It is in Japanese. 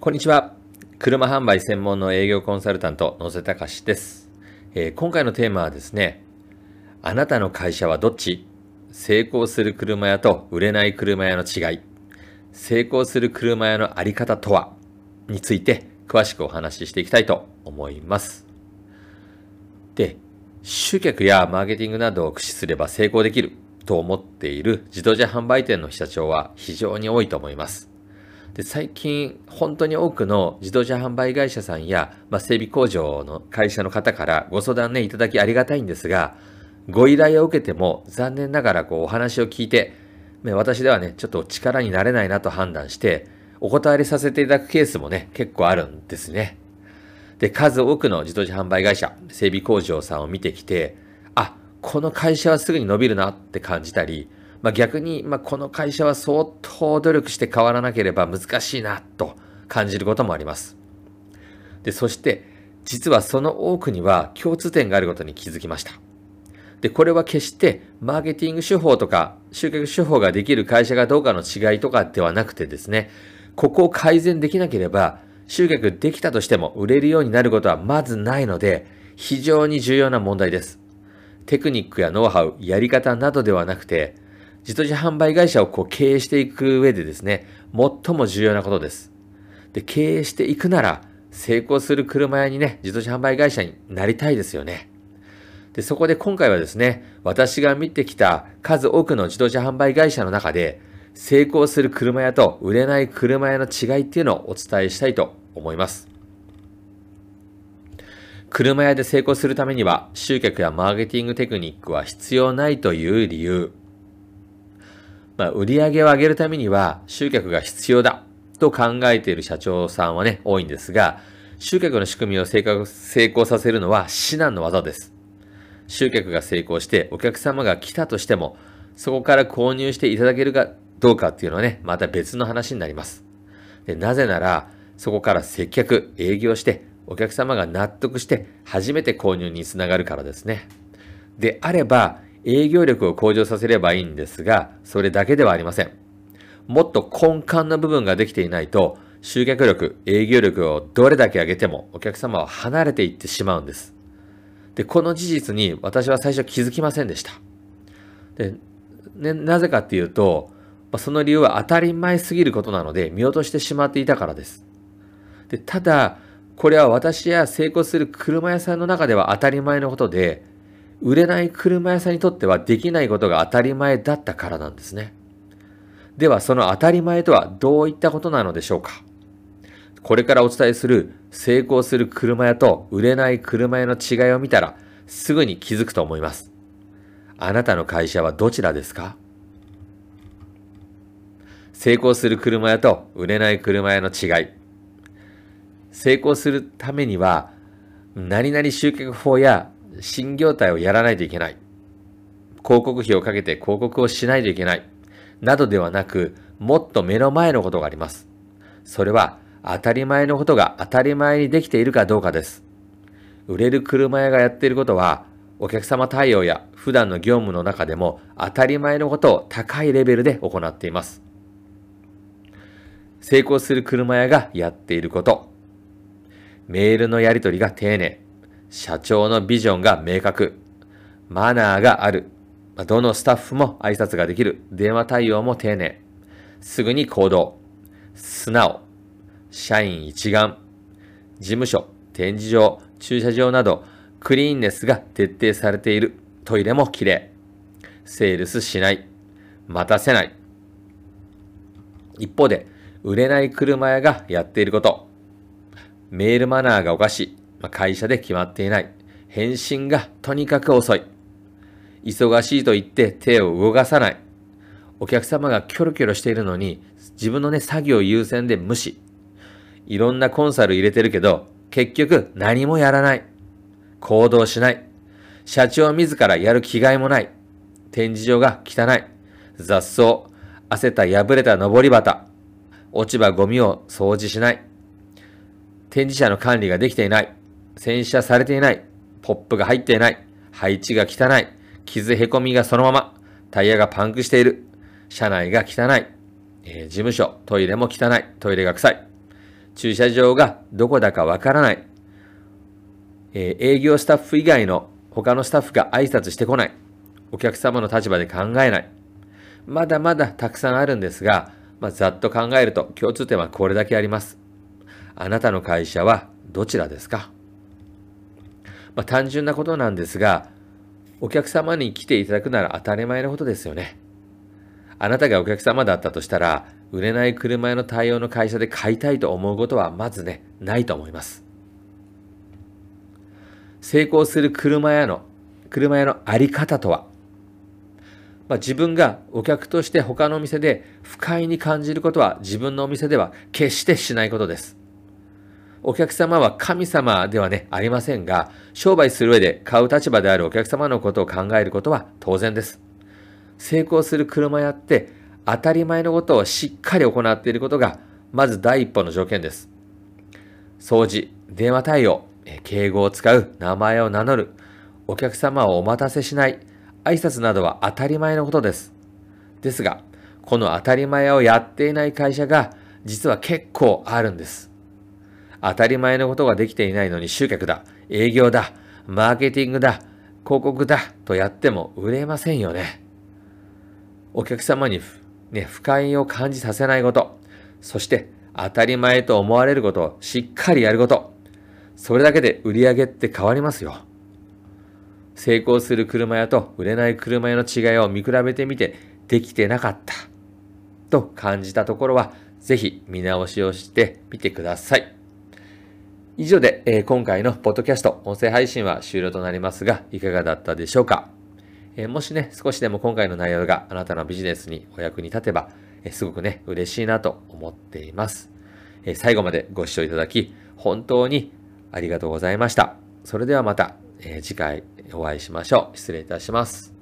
こんにちは。車販売専門の営業コンサルタント、野瀬隆です、えー、今回のテーマはですね、あなたの会社はどっち？成功する車屋と売れない車屋の違い。成功する車屋のあり方とは？について詳しくお話ししていきたいと思います。で、集客やマーケティングなどを駆使すれば成功できると思っている自動車販売店の社長は非常に多いと思います。で最近、本当に多くの自動車販売会社さんや、まあ、整備工場の会社の方からご相談ね、いただきありがたいんですが、ご依頼を受けても残念ながらこうお話を聞いて、私ではね、ちょっと力になれないなと判断して、お断りさせていただくケースもね、結構あるんですね。で、数多くの自動車販売会社、整備工場さんを見てきて、あ、この会社はすぐに伸びるなって感じたり、まあ、逆に、まあ、この会社は相当努力して変わらなければ難しいなと感じることもあります。で、そして、実はその多くには共通点があることに気づきました。で、これは決してマーケティング手法とか集客手法ができる会社がどうかの違いとかではなくてですね、ここを改善できなければ集客できたとしても売れるようになることはまずないので、非常に重要な問題です。テクニックやノウハウ、やり方などではなくて、自動車販売会社をこう経営していく上でですね、最も重要なことです。で、経営していくなら、成功する車屋にね、自動車販売会社になりたいですよね。で、そこで今回はですね、私が見てきた数多くの自動車販売会社の中で、成功する車屋と売れない車屋の違いっていうのをお伝えしたいと思います。車屋で成功するためには集客やマーケティングテクニックは必要ないという理由。まあ、売り上げを上げるためには集客が必要だと考えている社長さんはね、多いんですが、集客の仕組みを成功させるのは至難の技です。集客が成功してお客様が来たとしても、そこから購入していただけるかどうかっていうのはね、また別の話になります。でなぜなら、そこから接客、営業して、お客様が納得して初めて購入につながるからですね。であれば、営業力を向上させればいいんですが、それだけではありません。もっと根幹の部分ができていないと、集客力、営業力をどれだけ上げてもお客様は離れていってしまうんです。で、この事実に私は最初気づきませんでした。で、ね、なぜかっていうと、その理由は当たり前すぎることなので見落としてしまっていたからです。で、ただ、これは私や成功する車屋さんの中では当たり前のことで、売れない車屋さんにとってはできないことが当たり前だったからなんですね。ではその当たり前とはどういったことなのでしょうかこれからお伝えする成功する車屋と売れない車屋の違いを見たらすぐに気づくと思います。あなたの会社はどちらですか？成功する車屋と売れない車屋の違い。成功するためには何々集客法や新業態をやらないといけない。広告費をかけて広告をしないといけない。などではなく、もっと目の前のことがあります。それは当たり前のことが当たり前にできているかどうかです。売れる車屋がやっていることは、お客様対応や普段の業務の中でも当たり前のことを高いレベルで行っています。成功する車屋がやっていること。メールのやり取りが丁寧。社長のビジョンが明確。マナーがある。どのスタッフも挨拶ができる。電話対応も丁寧。すぐに行動。素直。社員一丸。事務所、展示場、駐車場など、クリーンネスが徹底されている。トイレも綺麗。セールスしない。待たせない。一方で、売れない車屋がやっていること。メールマナーがおかしい。まあ会社で決まっていない。返信がとにかく遅い。忙しいと言って手を動かさない。お客様がキョロキョロしているのに、自分のね、作業優先で無視。いろんなコンサル入れてるけど、結局何もやらない。行動しない。社長自らやる気概もない。展示場が汚い。雑草。汗た破れた登り旗。落ち葉ゴミを掃除しない。展示車の管理ができていない。洗車されていない。ポップが入っていない。配置が汚い。傷へこみがそのまま。タイヤがパンクしている。車内が汚い。えー、事務所、トイレも汚い。トイレが臭い。駐車場がどこだかわからない。えー、営業スタッフ以外の他のスタッフが挨拶してこない。お客様の立場で考えない。まだまだたくさんあるんですが、まあ、ざっと考えると共通点はこれだけあります。あなたの会社はどちらですか？まあ、単純なことなんですが、お客様に来ていただくなら当たり前のことですよね。あなたがお客様だったとしたら、売れない車屋の対応の会社で買いたいと思うことはまずね、ないと思います。成功する車屋の、車屋のあり方とは、まあ、自分がお客として他のお店で不快に感じることは自分のお店では決してしないことです。お客様は神様ではね、ありませんが、商売する上で買う立場であるお客様のことを考えることは当然です。成功する車屋って当たり前のことをしっかり行っていることが、まず第一歩の条件です。掃除、電話対応、敬語を使う、名前を名乗る、お客様をお待たせしない、挨拶などは当たり前のことです。ですが、この当たり前をやっていない会社が実は結構あるんです。当たり前のことができていないのに集客だ、営業だ、マーケティングだ、広告だとやっても売れませんよね。お客様に、ね、不快を感じさせないこと、そして当たり前と思われることをしっかりやること、それだけで売り上げって変わりますよ。成功する車屋と売れない車屋の違いを見比べてみてできてなかったと感じたところは、ぜひ見直しをしてみてください。以上で、えー、今回のポッドキャスト、音声配信は終了となりますが、いかがだったでしょうか、えー、もしね、少しでも今回の内容があなたのビジネスにお役に立てば、えー、すごくね、嬉しいなと思っています。え最後までご視聴いただき、本当にありがとうございました。それではまた、え次回お会いしましょう。失礼いたします。